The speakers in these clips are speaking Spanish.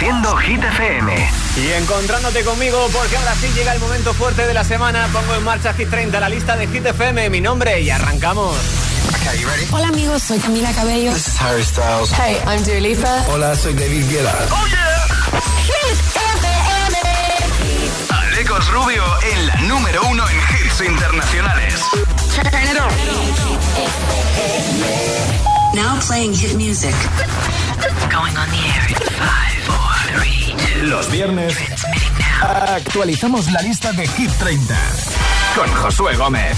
Haciendo Hit FM. Y encontrándote conmigo porque ahora sí llega el momento fuerte de la semana. Pongo en marcha Hit 30, la lista de Hit FM, mi nombre y arrancamos. Hola amigos, soy Camila Cabello. This is Harry Styles. Hey, I'm Dua Lipa. Hola, soy David Guetta. ¡Oh, yeah! Alecos Rubio en la número uno en hits internacionales. Now playing hit music. Going on the air in five, four. Los viernes actualizamos la lista de Hit 30 Con Josué Gómez.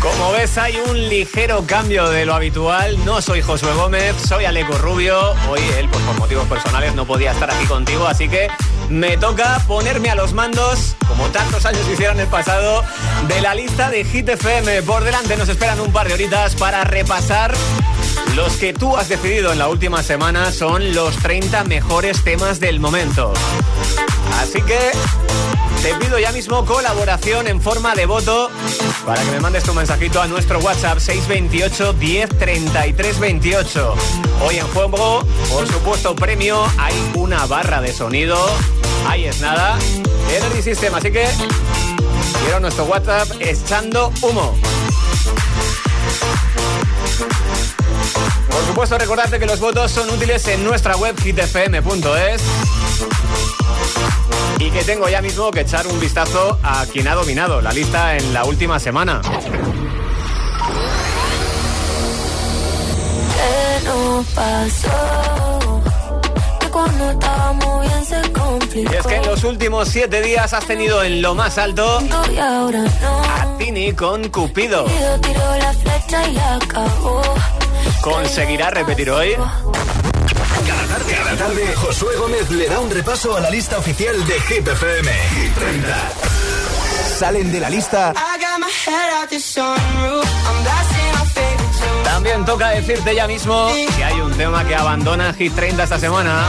Como ves, hay un ligero cambio de lo habitual. No soy Josué Gómez, soy Aleco Rubio. Hoy él, pues por motivos personales, no podía estar aquí contigo, así que me toca ponerme a los mandos, como tantos años hicieron el pasado, de la lista de Hit FM. Por delante nos esperan un par de horitas para repasar los que tú has decidido en la última semana son los 30 mejores temas del momento. Así que te pido ya mismo colaboración en forma de voto para que me mandes tu mensajito a nuestro WhatsApp 628 10 33 28. Hoy en juego, por supuesto, premio, hay una barra de sonido. Ahí es nada. Energy System, así que quiero nuestro WhatsApp echando humo. Por supuesto, recordarte que los votos son útiles en nuestra web hitfm.es y que tengo ya mismo que echar un vistazo a quien ha dominado la lista en la última semana. Que cuando estábamos bien se complicó. Y es que en los últimos siete días has tenido en lo más alto Y ahora no. a Tini con Cupido. Cupido tiró la flecha y la acabó. ¿Conseguirá repetir hoy? Cada tarde, cada tarde, Josué Gómez le da un repaso a la lista oficial de Hit FM. Hit 30. Salen de la lista I got my head out the sunroof. I'm También toca decirte ya mismo que hay un tema que abandona Hit 30 esta semana.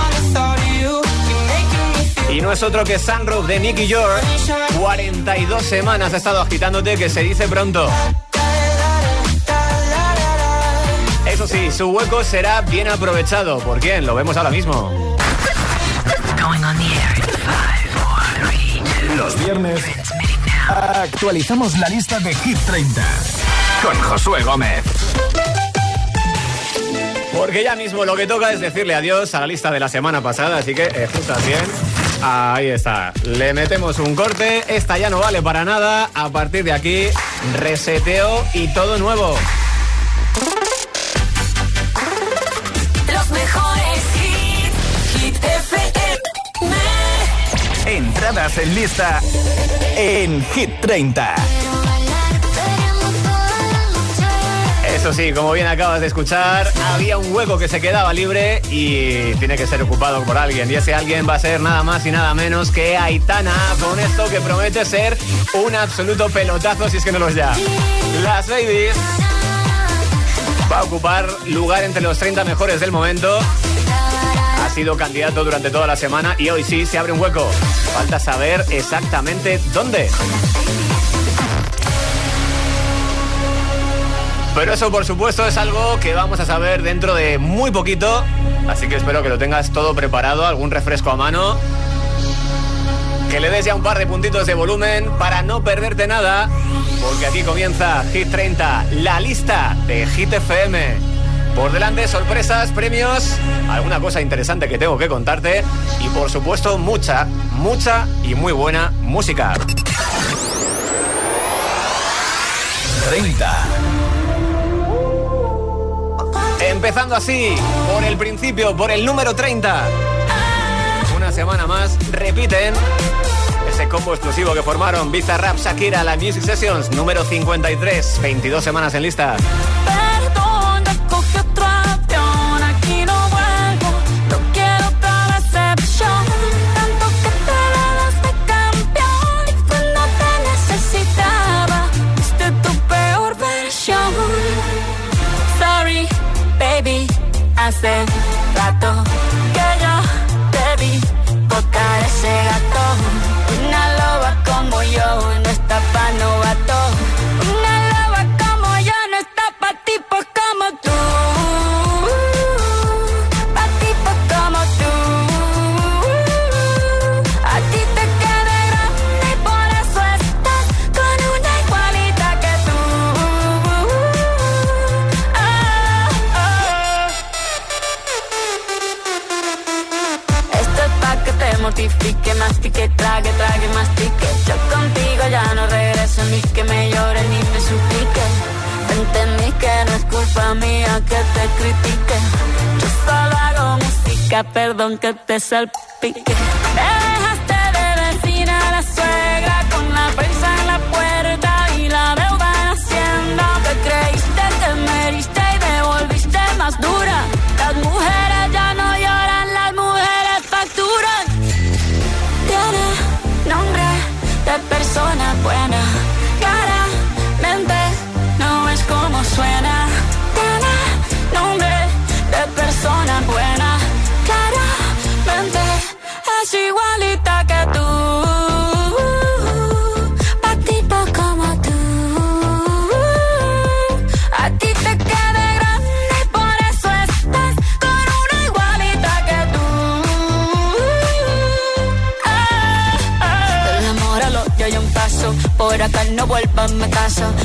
Y no es otro que Sunroof de Nicky George. 42 semanas ha estado agitándote que se dice pronto. Eso sí, su hueco será bien aprovechado. ¿Por quién? Lo vemos ahora mismo. Los viernes actualizamos la lista de Hit 30 Con Josué Gómez. Porque ya mismo lo que toca es decirle adiós a la lista de la semana pasada, así que escuchas bien. Ahí está. Le metemos un corte. Esta ya no vale para nada. A partir de aquí, reseteo y todo nuevo. Los mejores hits. Hit FM. Entradas en lista en Hit 30. Eso sí, como bien acabas de escuchar, había un hueco que se quedaba libre y tiene que ser ocupado por alguien. Y ese alguien va a ser nada más y nada menos que Aitana, con esto que promete ser un absoluto pelotazo, si es que no lo es ya. Las Babies va a ocupar lugar entre los 30 mejores del momento. Ha sido candidato durante toda la semana y hoy sí se abre un hueco. Falta saber exactamente dónde. Pero eso, por supuesto, es algo que vamos a saber dentro de muy poquito. Así que espero que lo tengas todo preparado, algún refresco a mano. Que le des ya un par de puntitos de volumen para no perderte nada. Porque aquí comienza Hit 30, la lista de Hit FM. Por delante, sorpresas, premios, alguna cosa interesante que tengo que contarte. Y por supuesto, mucha, mucha y muy buena música. 30. Empezando así, por el principio, por el número 30. Una semana más, repiten ese combo exclusivo que formaron Bizarrap, Shakira, la Music Sessions, número 53, 22 semanas en lista. Hace rato mortifique, mastique, trague, trague, mastique. Yo contigo ya no regreso ni que me llore ni me suplique. Entendí que no es culpa mía que te critique. Yo solo hago música, perdón que te salpique. Me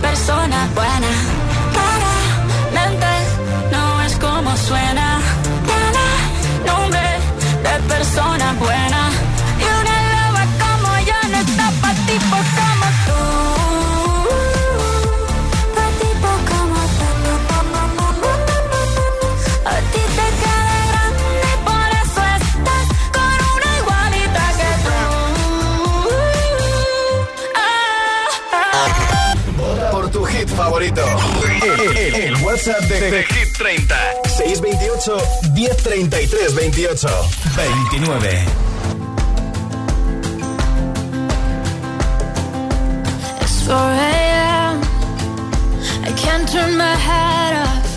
persona buena. Claramente no es como suena. Tiene nombre de persona buena. 628 1033 28. 29. It's 4 a.m. I can't turn my head off.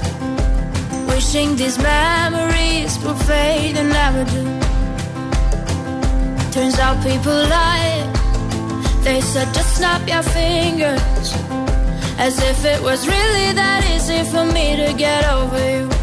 Wishing these memories will fade and never do. Turns out people lie. They said just snap your fingers. As if it was really that easy for me to get over you.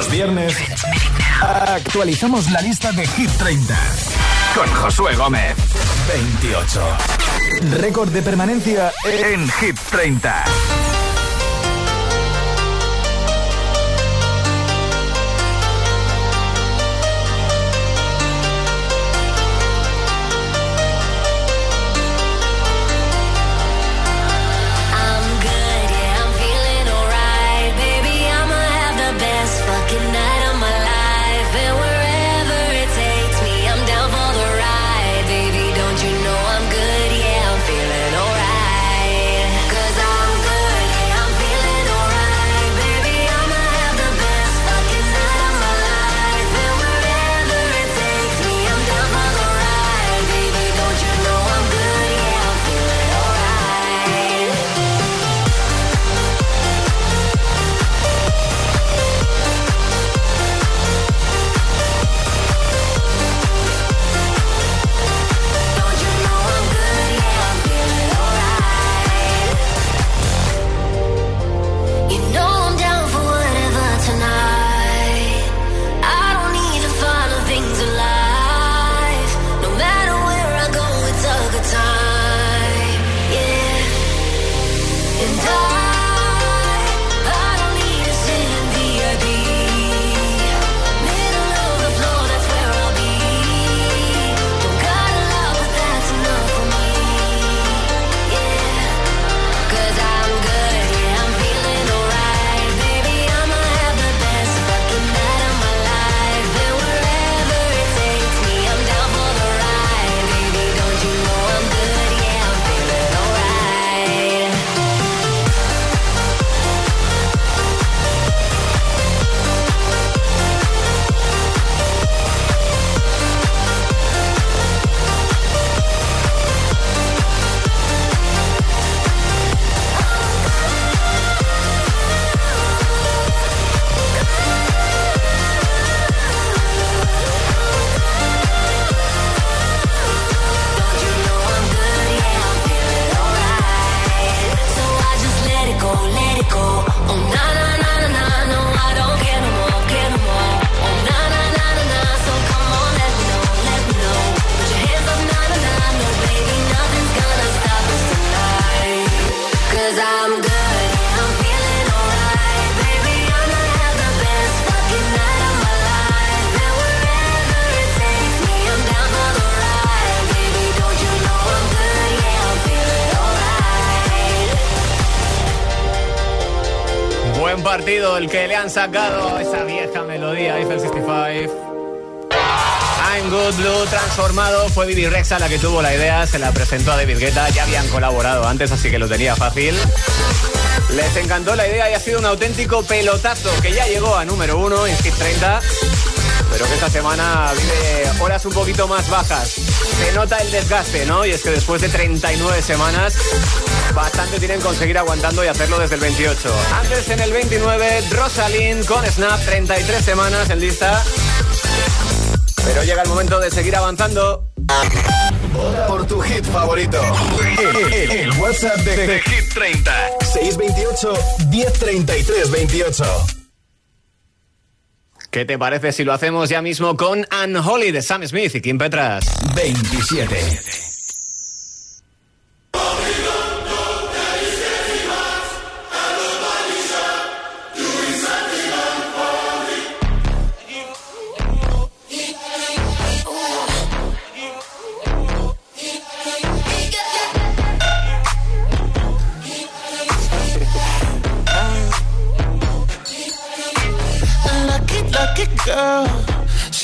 Los viernes actualizamos la lista de Hit 30 con Josué Gómez. 28. Récord de permanencia en Hit 30. Buen partido el que le han sacado esa vieja melodía Eiffel 65. I'm Good Blue transformado. Fue Bibi Rexa la que tuvo la idea, se la presentó a David Guetta. Ya habían colaborado antes, así que lo tenía fácil. Les encantó la idea y ha sido un auténtico pelotazo que ya llegó a número uno en Hit 30. Pero que esta semana vive horas un poquito más bajas. Se nota el desgaste, ¿no? Y es que después de 39 semanas, bastante tienen conseguir aguantando y hacerlo desde el 28. Antes en el 29, Rosalind con Snap, 33 semanas en lista. Pero llega el momento de seguir avanzando. Por tu hit favorito. El WhatsApp de, de Hit 30. 628 1033 28. ¿Qué te parece si lo hacemos ya mismo con Unholy de Sam Smith y Kim Petras? 27.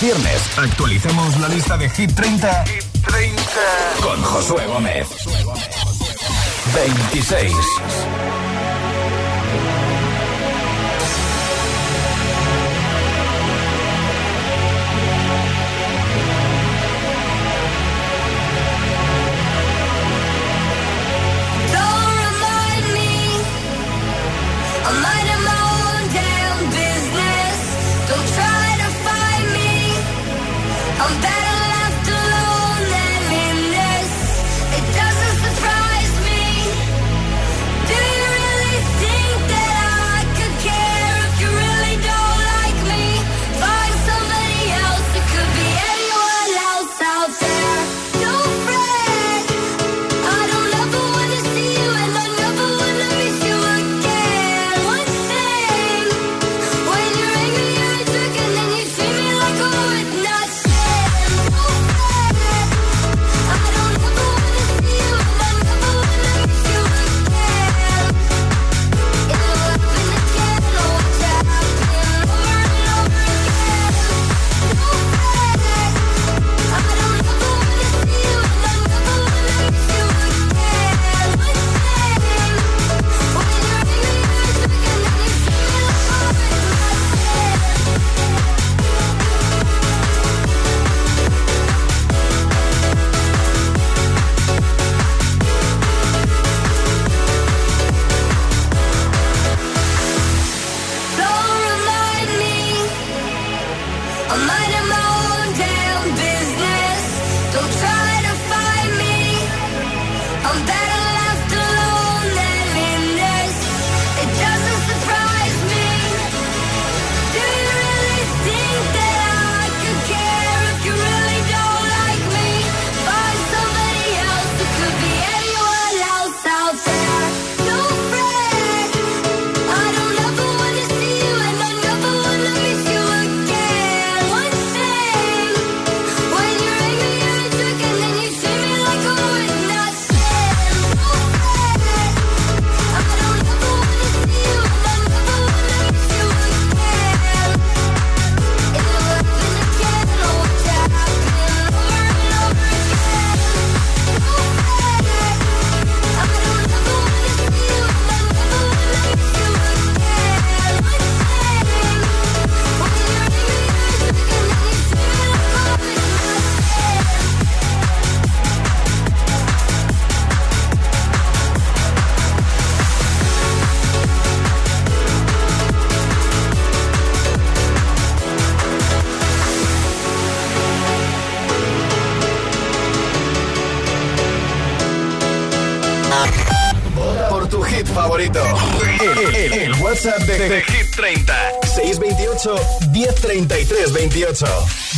viernes actualicemos la lista de Hit 30, Hit 30. con Josué Gómez. 26.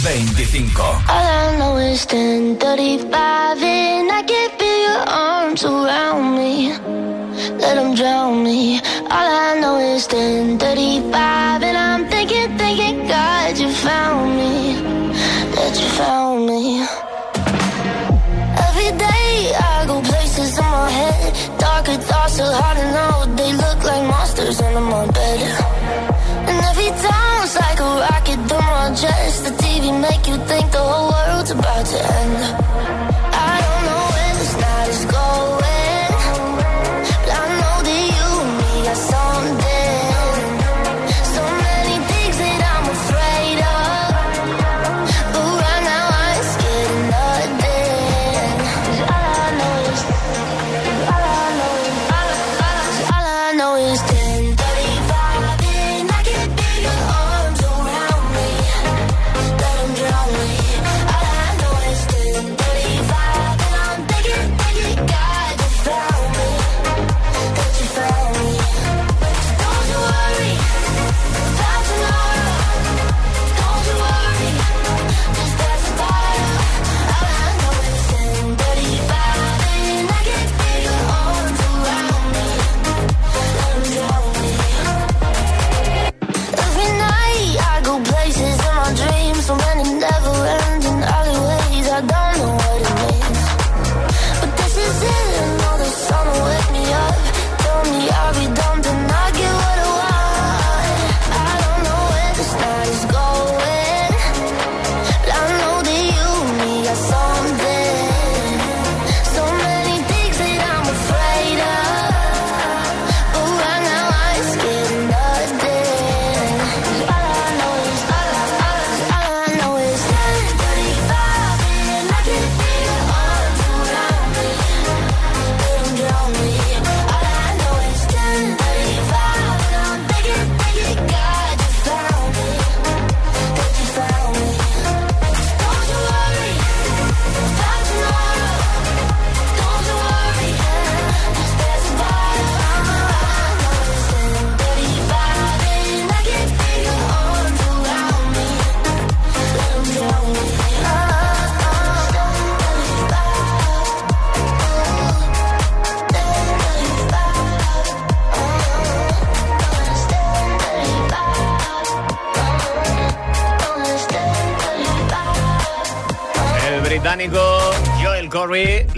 25.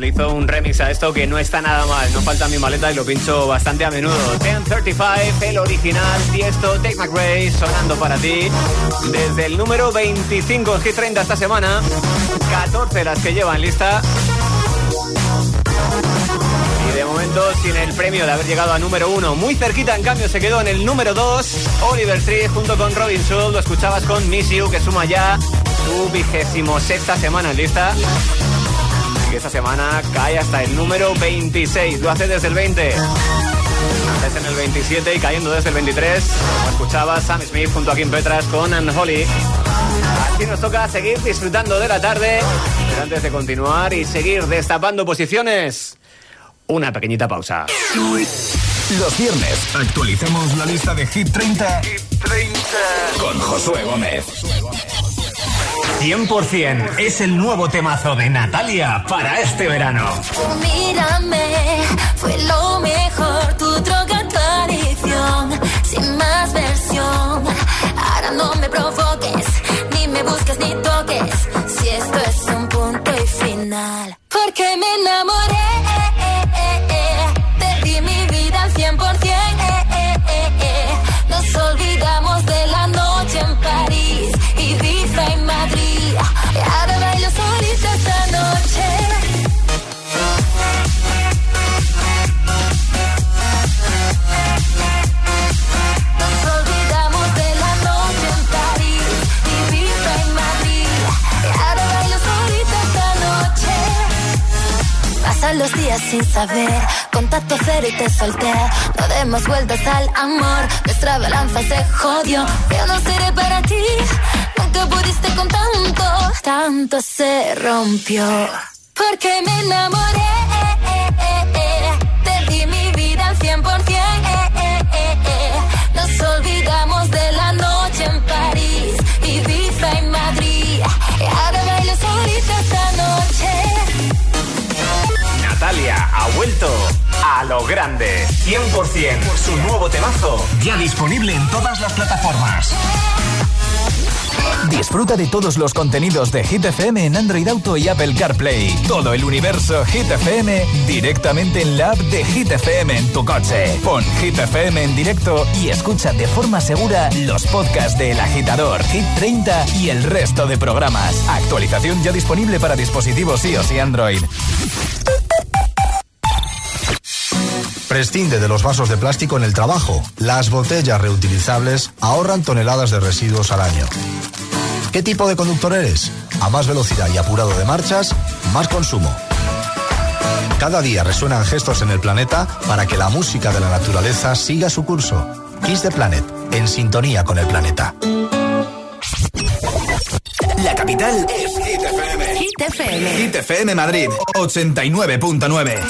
Hizo un remix a esto que no está nada mal. No falta mi maleta y lo pincho bastante a menudo. 1035, el original, Tiesto, Take McRae, sonando para ti. Desde el número 25 en Hit 30 esta semana, 14 las que llevan lista. Y de momento sin el premio de haber llegado a número 1. Muy cerquita, en cambio, se quedó en el número 2. Oliver Tree junto con Robin Schulz. Lo escuchabas con Miss You, que suma ya su vigésimo sexta semana en lista. Y esta semana cae hasta el número 26. Lo hace desde el 20. Antes en el 27 y cayendo desde el 23. Como escuchabas, Sam Smith junto a Kim Petras con Anne Holly. Así nos toca seguir disfrutando de la tarde. Pero antes de continuar y seguir destapando posiciones, una pequeñita pausa. Los viernes actualicemos la lista de Hit 30, con Josué Gómez. 100% es el nuevo temazo de Natalia para este verano. Mírame, fue lo mejor, tu droga, tu adicción, sin más versión. Ahora no me provoques, ni me busques ni toques, si esto es un punto y final. Porque me enamoré, los días sin saber, contacto cero y te solté. No demos vueltas al amor, nuestra balanza se jodió. Yo no seré para ti, nunca pudiste con tanto, tanto se rompió. Porque me enamoré, A lo grande. 100% su nuevo temazo. Ya disponible en todas las plataformas. Disfruta de todos los contenidos de Hit FM en Android Auto y Apple CarPlay. Todo el universo Hit FM directamente en la app de Hit FM en tu coche. Pon Hit FM en directo y escucha de forma segura los podcasts de El Agitador, Hit 30 y el resto de programas. Actualización ya disponible para dispositivos iOS y Android. Prescinde de los vasos de plástico en el trabajo. Las botellas reutilizables ahorran toneladas de residuos al año. ¿Qué tipo de conductor eres? A más velocidad y apurado de marchas, más consumo. Cada día resuenan gestos en el planeta para que la música de la naturaleza siga su curso. Kiss the Planet, en sintonía con el planeta. La capital es Hit FM. Hit FM. Hit FM Madrid 89.9.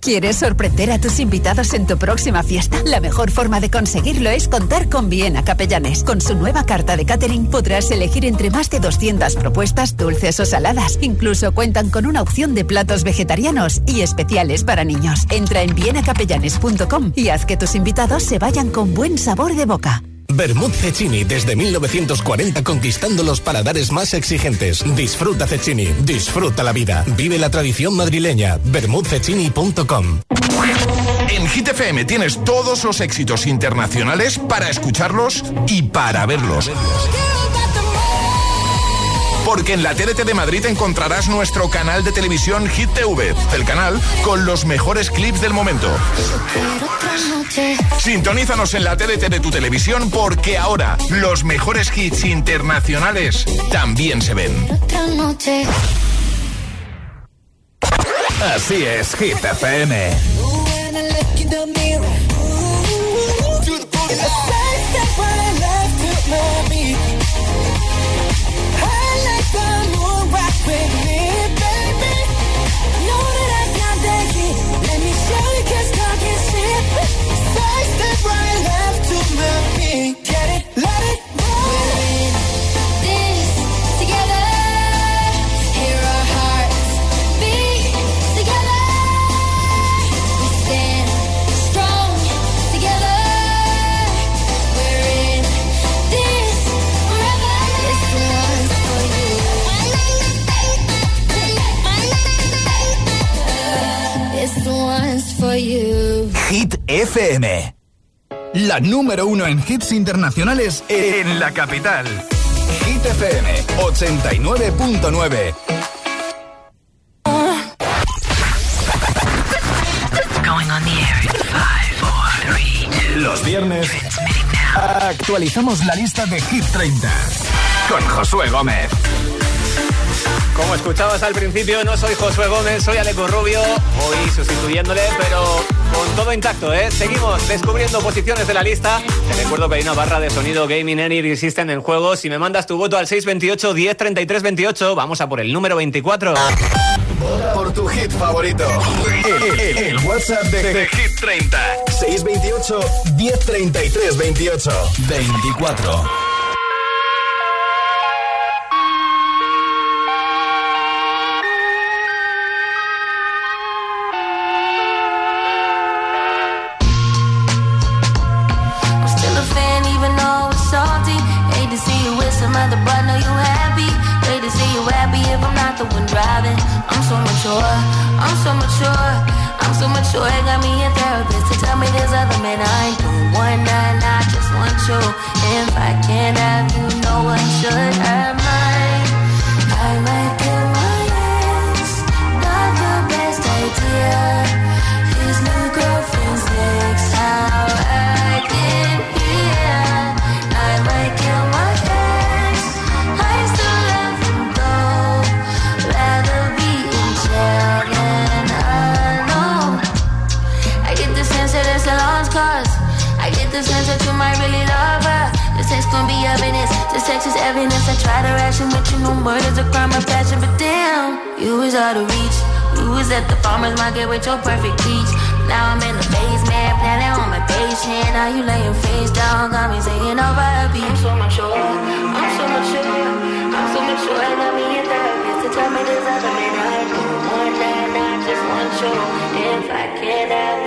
¿Quieres sorprender a tus invitados en tu próxima fiesta? La mejor forma de conseguirlo es contar con Viena Capellanes. Con su nueva carta de catering podrás elegir entre más de 200 propuestas dulces o saladas. Incluso cuentan con una opción de platos vegetarianos y especiales para niños. Entra en vienacapellanes.com y haz que tus invitados se vayan con buen sabor de boca. Bermud Cecchini desde 1940 conquistando los paladares más exigentes. Disfruta Cecchini, disfruta la vida. Vive la tradición madrileña. Bermudcecchini.com En Hit FM tienes todos los éxitos internacionales para escucharlos y para verlos. Porque en la TDT de Madrid encontrarás nuestro canal de televisión Hit TV, el canal con los mejores clips del momento. Sintonízanos en la TDT de tu televisión porque ahora los mejores hits internacionales también se ven. Así es, Hit FM. Hit FM. La número uno en hits internacionales en la capital. Hit FM 89.9. Going on the air in five, four, three, two. Los viernes actualizamos la lista de Hit 30 con Josué Gómez. Como escuchabas al principio, no soy Josué Gómez, soy Aleco Rubio, hoy sustituyéndole, pero con todo intacto, ¿eh? Seguimos descubriendo posiciones de la lista. Te recuerdo que hay una barra de sonido Gaming Energy System en juego. Si me mandas tu voto al 628 10 33 28, vamos a por el número 24. Vota por tu hit favorito. El, el- el WhatsApp de, de Hit 30. 628 1033 28. 24. With your perfect peach. Now I'm in the basement, planning on my patient. Now you laying face down, got me saying over a beat. I'm so mature, I'm so mature, I'm so mature. I got me a therapist to tell me there's other men I doing one night, I just want you. If I can't have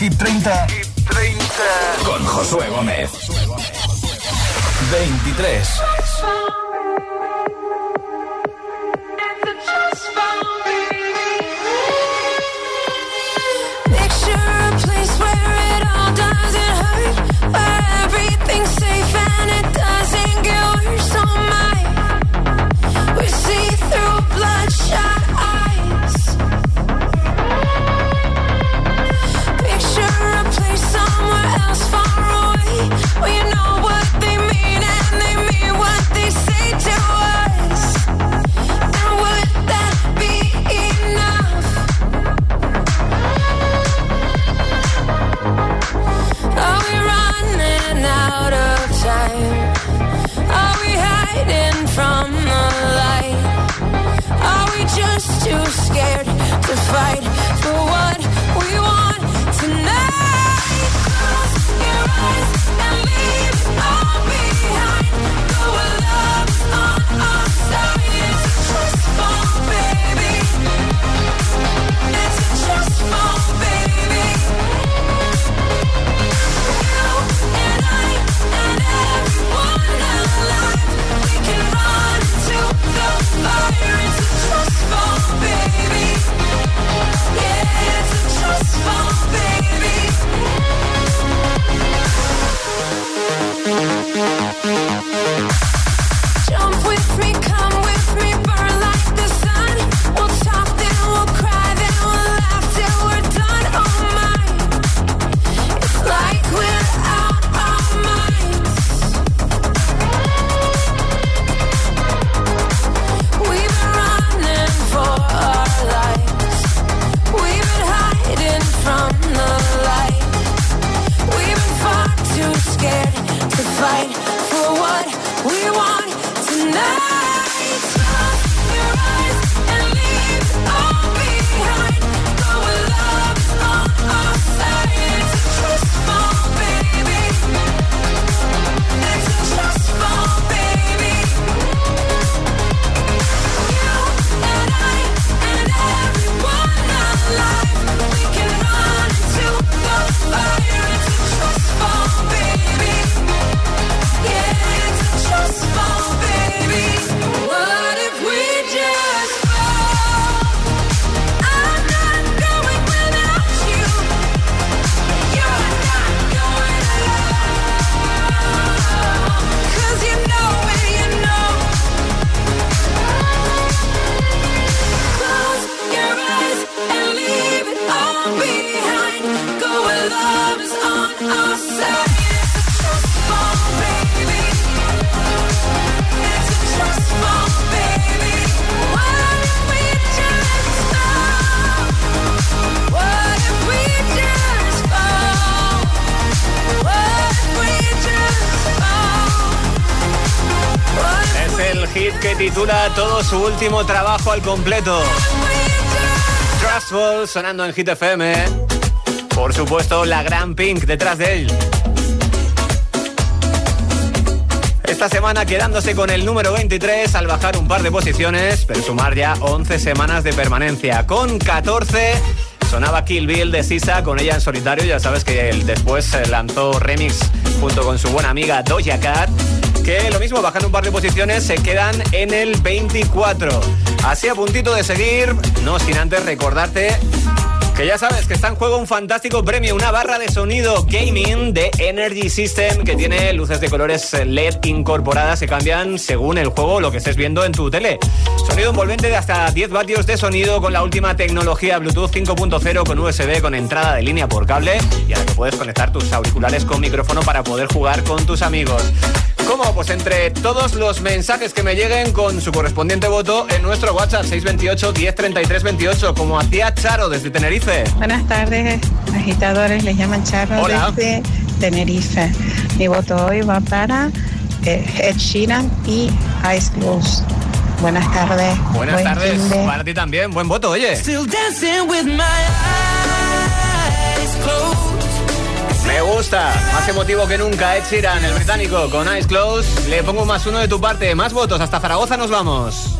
lista de Hit 30, con Josué Gómez. 23. Que titula todo su último trabajo al completo. Trustful sonando en Hit FM. Por supuesto, la gran Pink detrás de él. Esta semana quedándose con el número 23 al bajar un par de posiciones, pero sumar ya 11 semanas de permanencia. Con 14 sonaba Kill Bill de Sisa, con ella en solitario. Ya sabes que él después lanzó remix junto con su buena amiga Doja Cat. Que lo mismo, bajan un par de posiciones, se quedan en el 24. Así a puntito de seguir, no sin antes recordarte que ya sabes que está en juego un fantástico premio, una barra de sonido gaming de Energy System que tiene luces de colores LED incorporadas que cambian según el juego lo que estés viendo en tu tele. Sonido envolvente de hasta 10 vatios de sonido con la última tecnología Bluetooth 5.0 con USB con entrada de línea por cable y ahora que puedes conectar tus auriculares con micrófono para poder jugar con tus amigos. ¿Cómo? Pues entre todos los mensajes que me lleguen con su correspondiente voto en nuestro WhatsApp 628 1033 28, como hacía Charo desde Tenerife. Buenas tardes, agitadores, les llaman Charro Hola. desde Tenerife. Mi voto hoy va para eh, Ed Sheeran y Ice Close. Buenas tardes. Buenas Buen tardes, de- para ti también, buen voto, oye. Still dancing with my eyes closed. Me gusta, más emotivo que nunca Ed Sheeran, el británico, con Eyes Close. Le pongo más uno de tu parte, más votos, hasta Zaragoza nos vamos.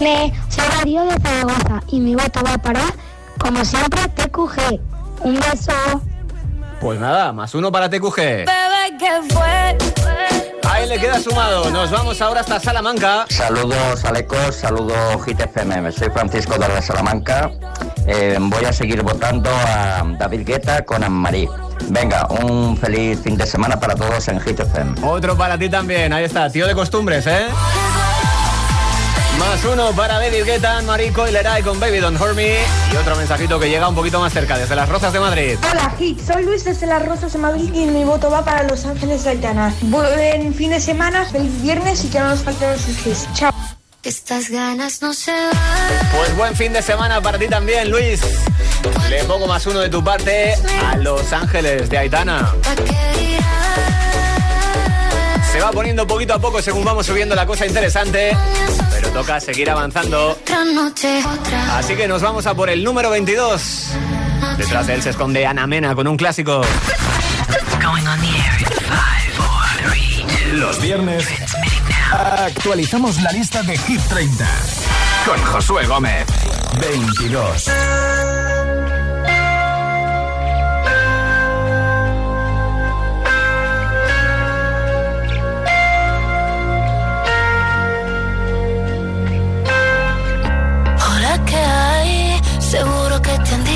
Le soy Darío de Zaragoza y mi voto va para Como siempre, TQG. Un beso. Pues nada, más uno para TQG. Ahí le queda sumado. Nos vamos ahora hasta Salamanca. Saludos Alecos, saludos GTFM. Soy Francisco de la Salamanca. Eh, voy a seguir votando a David Guetta con Anne-Marie. Venga, un feliz fin de semana para todos en GTFM. Otro para ti también. Ahí está, tío de costumbres, ¿eh? Más uno para David Guetta, Marico y Leray con Baby Don't Hurt Me. Y otro mensajito que llega un poquito más cerca, desde las Rozas de Madrid. Hola, Hit. Soy Luis desde Las Rosas de Madrid y mi voto va para Los Ángeles de Aitana. Buen fin de semana, feliz viernes y que no nos falten los hits. Chao. Estas ganas no se van. Pues buen fin de semana para ti también, Luis. Le pongo más uno de tu parte a Los Ángeles de Aitana. Se va poniendo poquito a poco según vamos subiendo la cosa interesante, pero toca seguir avanzando. Otra noche, otra. Así que nos vamos a por el número 22. Detrás de él se esconde Ana Mena con un clásico. Los viernes actualizamos la lista de Hit 30 con Josué Gómez. 22.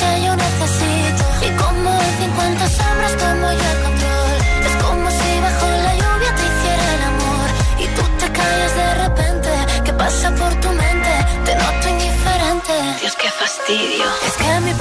Que yo necesito. Y como en 50 sombras tomo yo el control. Es como si bajo la lluvia te hiciera el amor. Y tú te callas de repente. ¿Qué pasa por tu mente? Te noto indiferente. Dios, qué fastidio. Es que mi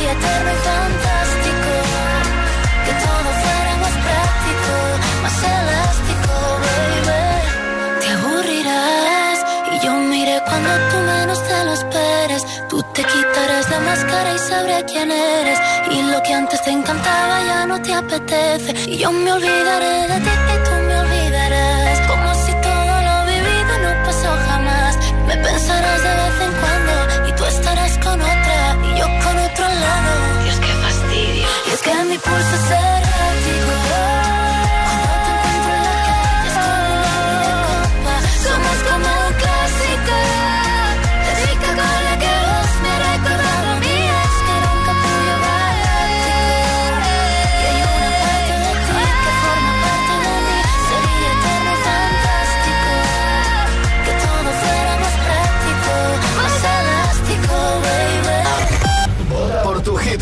Sería eterno y fantástico. Que todo fuera más práctico, más elástico, baby. Te aburrirás y yo miré cuando tú menos te lo esperes. Tú te quitarás la máscara y sabré quién eres. Y lo que antes te encantaba ya no te apetece. Y yo me olvidaré de ti y tú fastidio. Y es que mi pulso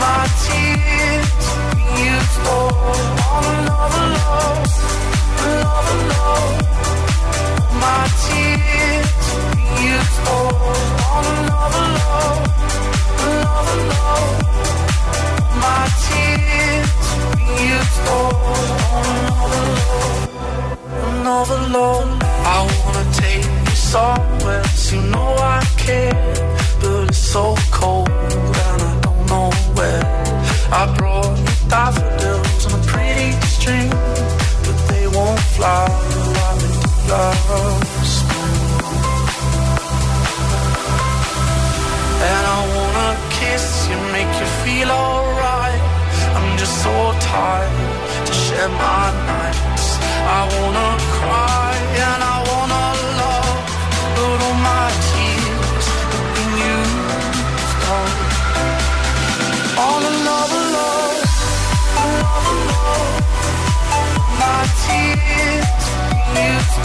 my tears you stole on another love, another love. My tears on another love, another love. My tears on another love, another love. I wanna take you somewhere, you know I care, but it's so cold I brought you daffodils on a pretty string, but they won't fly like flowers. And I wanna kiss you, make you feel alright. I'm just so tired to share my nights. I wanna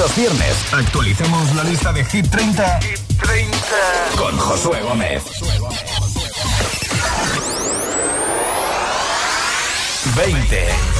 Los viernes actualizamos la lista de Hit 30, Hit 30. con Josué Gómez. 20.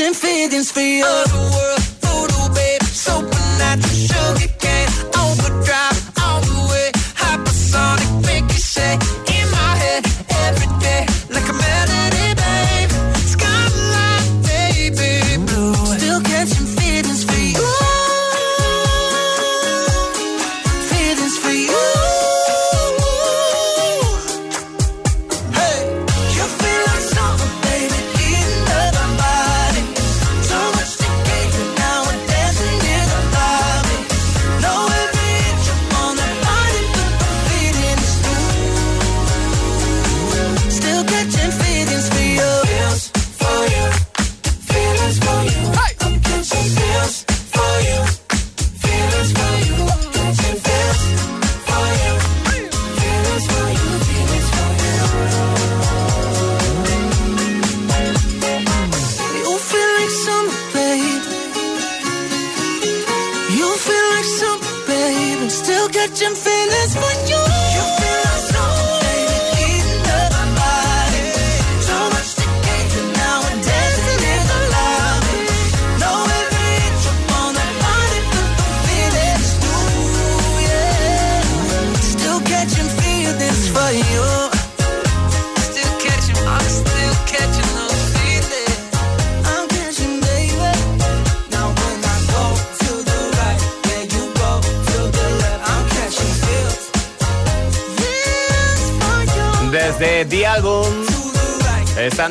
catching feelings for you. Other world, sugar.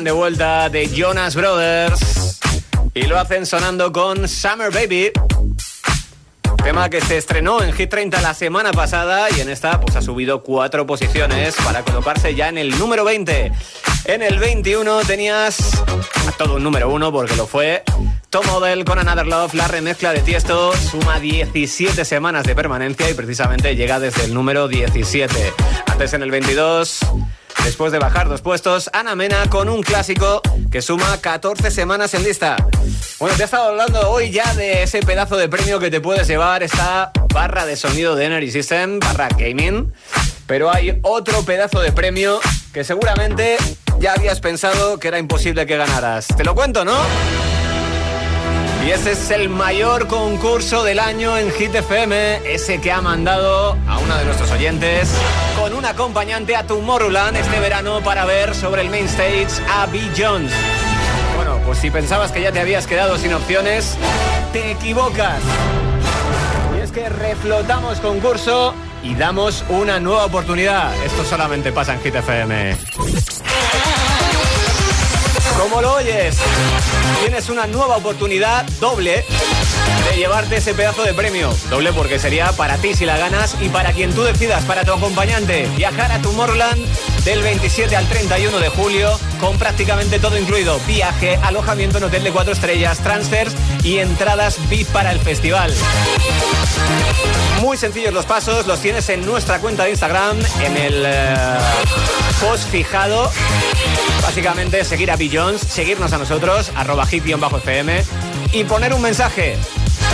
están de vuelta de Jonas Brothers y lo hacen sonando con Summer Baby. Tema que se estrenó en Hit 30 la semana pasada y en esta pues ha subido cuatro posiciones para colocarse ya en el número 20. En el 21 tenías todo un número uno porque lo fue. Tom Odell con Another Love, la remezcla de Tiesto, suma 17 semanas de permanencia y precisamente llega desde el número 17. Antes en el 22 después de bajar dos puestos, Ana Mena con un clásico que suma 14 semanas en lista. Bueno, te he estado hablando hoy ya de ese pedazo de premio que te puedes llevar, esta barra de sonido de Energy System, barra gaming. Pero hay otro pedazo de premio que seguramente ya habías pensado que era imposible que ganaras. Te lo cuento, ¿no? Y ese es el mayor concurso del año en Hit FM, ese que ha mandado a uno de nuestros oyentes con un acompañante a Tomorrowland este verano para ver sobre el main stage a B. Jones. Bueno, pues si pensabas que ya te habías quedado sin opciones, te equivocas. Y es que reflotamos concurso y damos una nueva oportunidad. Esto solamente pasa en Hit FM. Como lo oyes, tienes una nueva oportunidad doble de llevarte ese pedazo de premio. Doble porque sería para ti si la ganas y para quien tú decidas, para tu acompañante. Viajar a Tomorrowland del 27 al 31 de julio con prácticamente todo incluido. Viaje, alojamiento en hotel de cuatro estrellas, transfers y entradas VIP para el festival. Muy sencillos los pasos, los tienes en nuestra cuenta de Instagram, en el eh, post fijado. Básicamente seguir a Billions, seguirnos a nosotros, arroba hit-fm y poner un mensaje.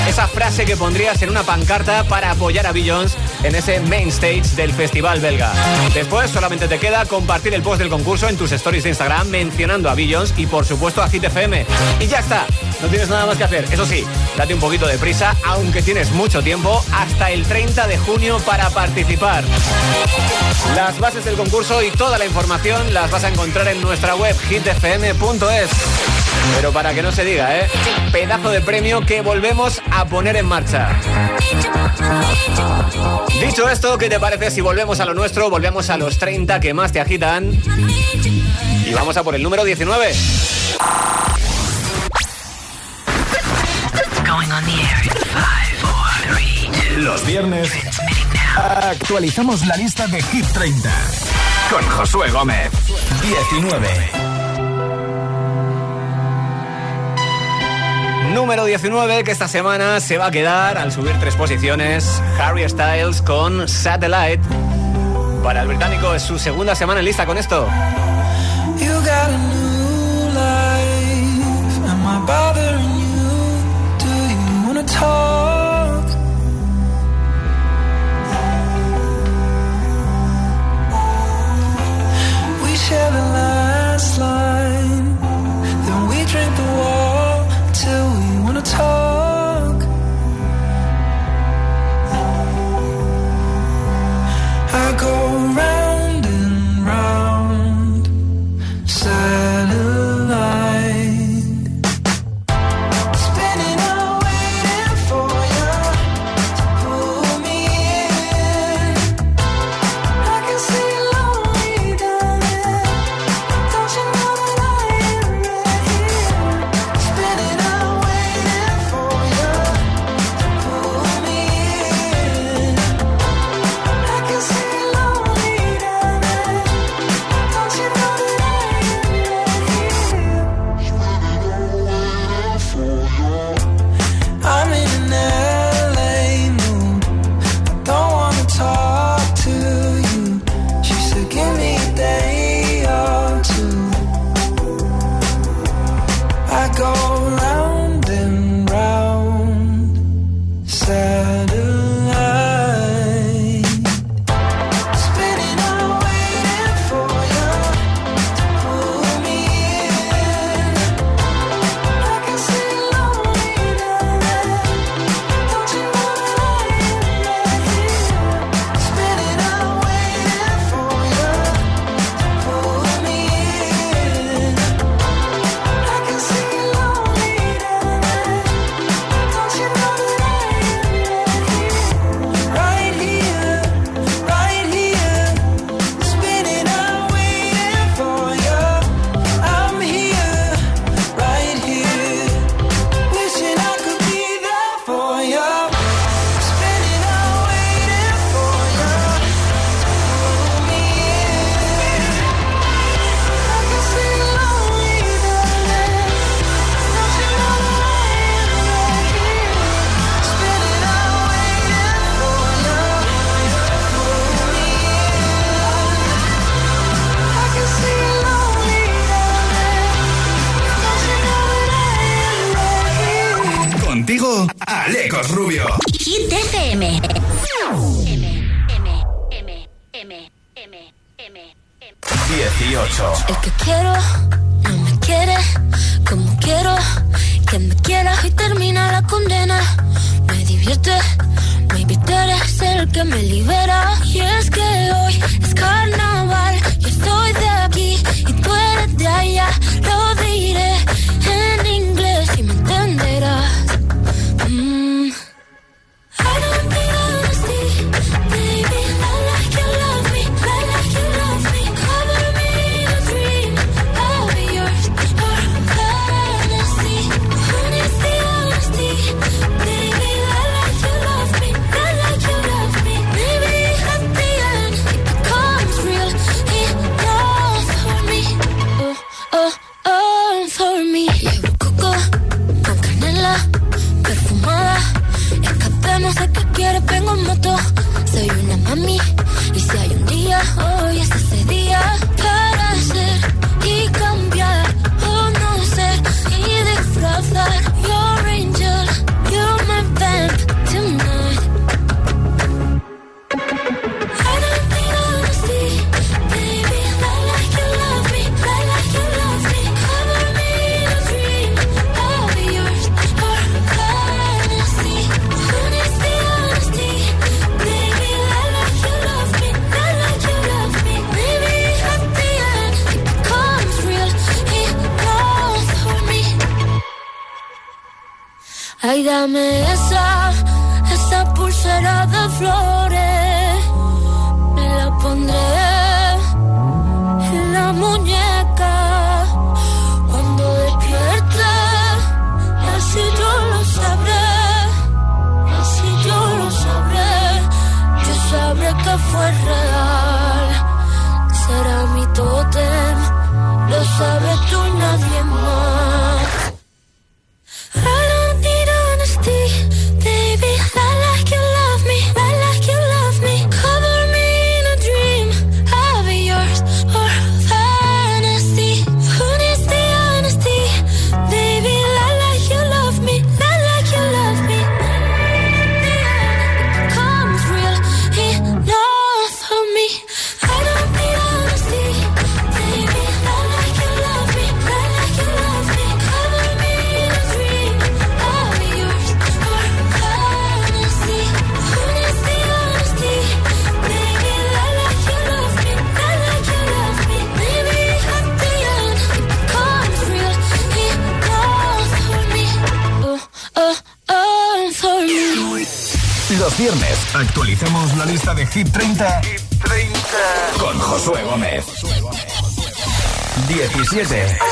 Esa frase que pondrías en una pancarta para apoyar a Billions en ese main stage del festival belga. Después solamente te queda compartir el post del concurso en tus stories de Instagram mencionando a Billions y por supuesto a Hit. Y ya está, no tienes nada más que hacer. Eso sí, date un poquito de prisa, aunque tienes mucho tiempo, hasta el 30 de junio para participar. Las bases del concurso y toda la información las vas a encontrar en nuestra web hitfm.es. Pero para que no se diga, ¿eh? Pedazo de premio que volvemos a poner en marcha. Dicho esto, ¿qué te parece si volvemos a lo nuestro? Volvemos a los 30 que más te agitan. Y vamos a por el número 19. Going on the air in five, four, three, two. Los viernes actualizamos la lista de Hit 30 con Josué Gómez. 19. Número 19 que esta semana se va a quedar al subir tres posiciones. Harry Styles con Satellite. Para el británico es su segunda semana en lista con esto. Wanna talk. Hit 30. Hit 30. Con Josué Gómez. 17.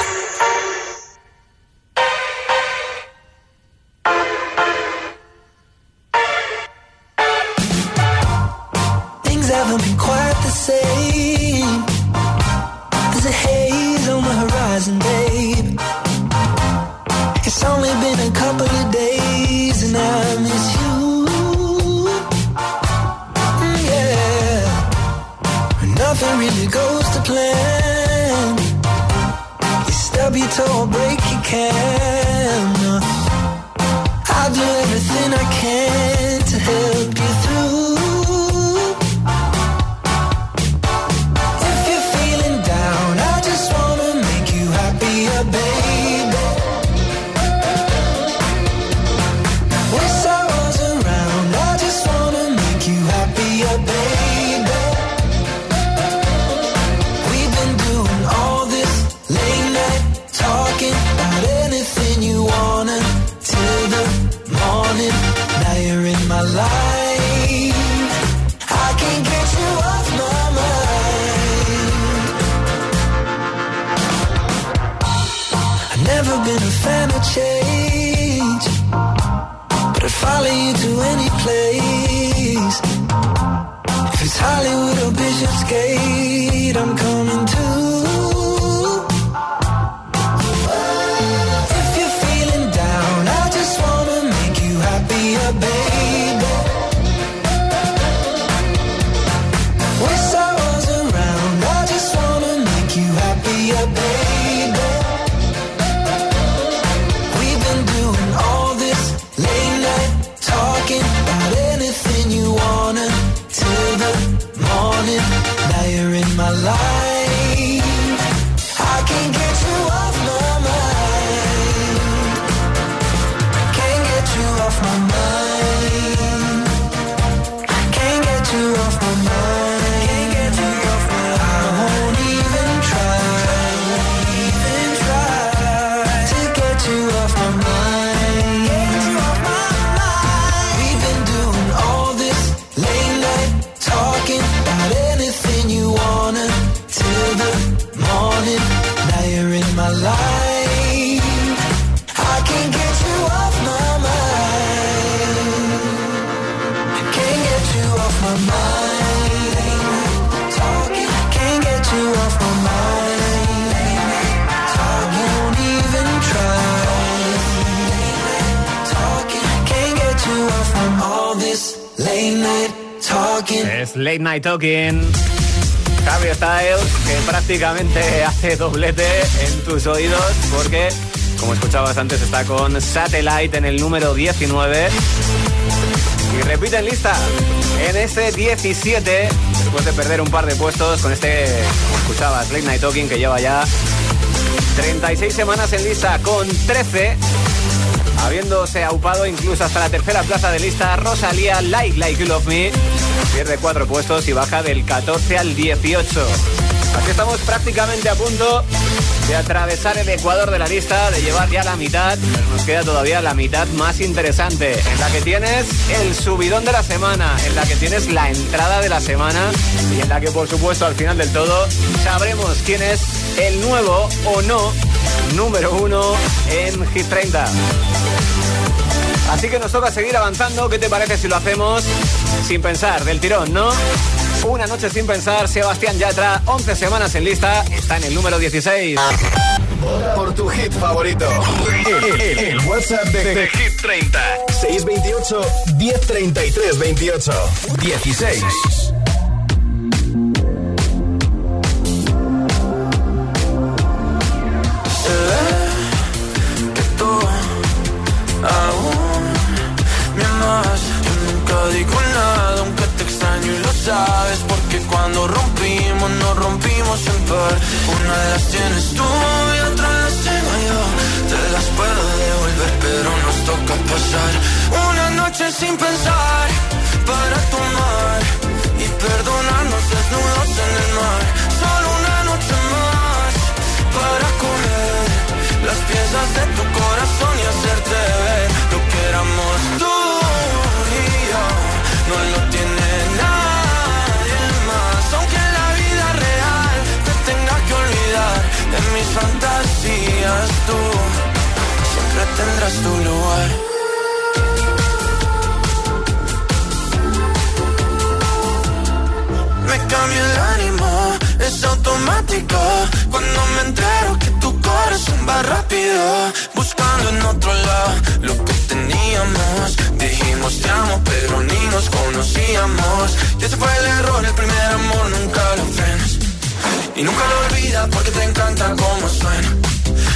change, but I'd follow you to any place. If it's Hollywood or Bishop's Gate, I'm coming. Late Night Talking. Harry Styles, que prácticamente hace doblete en tus oídos, porque, como escuchabas antes, está con Satellite en el número 19. Y repite en lista en este 17, después de perder un par de puestos con este, como escuchabas, Late Night Talking, que lleva ya 36 semanas en lista con 13. Habiéndose aupado incluso hasta la tercera plaza de lista, Rosalía Like Like You Love Me pierde cuatro puestos y baja del 14 al 18. Aquí estamos prácticamente a punto de atravesar el ecuador de la lista, de llevar ya la mitad. Nos queda todavía la mitad más interesante, en la que tienes el subidón de la semana, en la que tienes la entrada de la semana y en la que, por supuesto, al final del todo, sabremos quién es el nuevo o no número uno en Hit 30. Así que nos toca seguir avanzando. ¿Qué te parece si lo hacemos sin pensar, del tirón, no? Una noche sin pensar, Sebastián Yatra, 11 semanas en lista, está en el número 16. Por tu hit favorito. El, el- el WhatsApp de, de Hit 30. 628 1033 28. 16. En par. Una de las tienes tú y otra las tengo yo. Te las puedo devolver, pero nos toca pasar una noche sin pensar para tomar y perdonarnos desnudos en el mar. Solo una noche más para coger las piezas de tu corazón y hacerte ver tendrás tu lugar. Me cambia el ánimo, es automático. Cuando me entero que tu corazón va rápido Buscando en otro lado lo que teníamos. Dijimos te amo pero ni nos conocíamos Y ese fue el error, el primer amor nunca lo frenas Y nunca lo olvidas porque te encanta cómo suena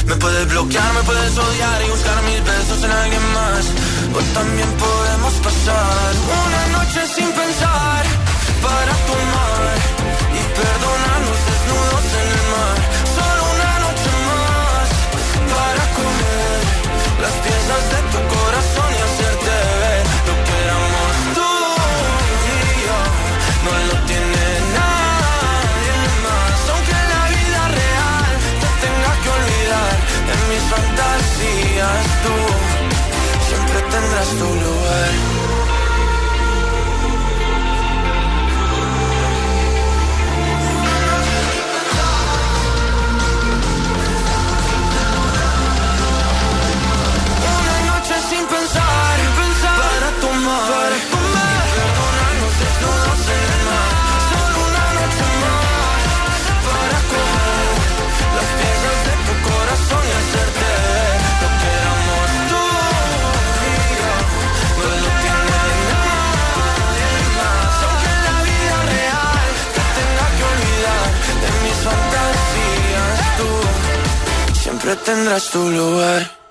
me puedes bloquear, me puedes odiar y buscar mis besos en alguien más. O también podemos pasar una noche sin pensar para tomar y perdonarnos desnudos en el mar. Siempre tendrás tu lugar.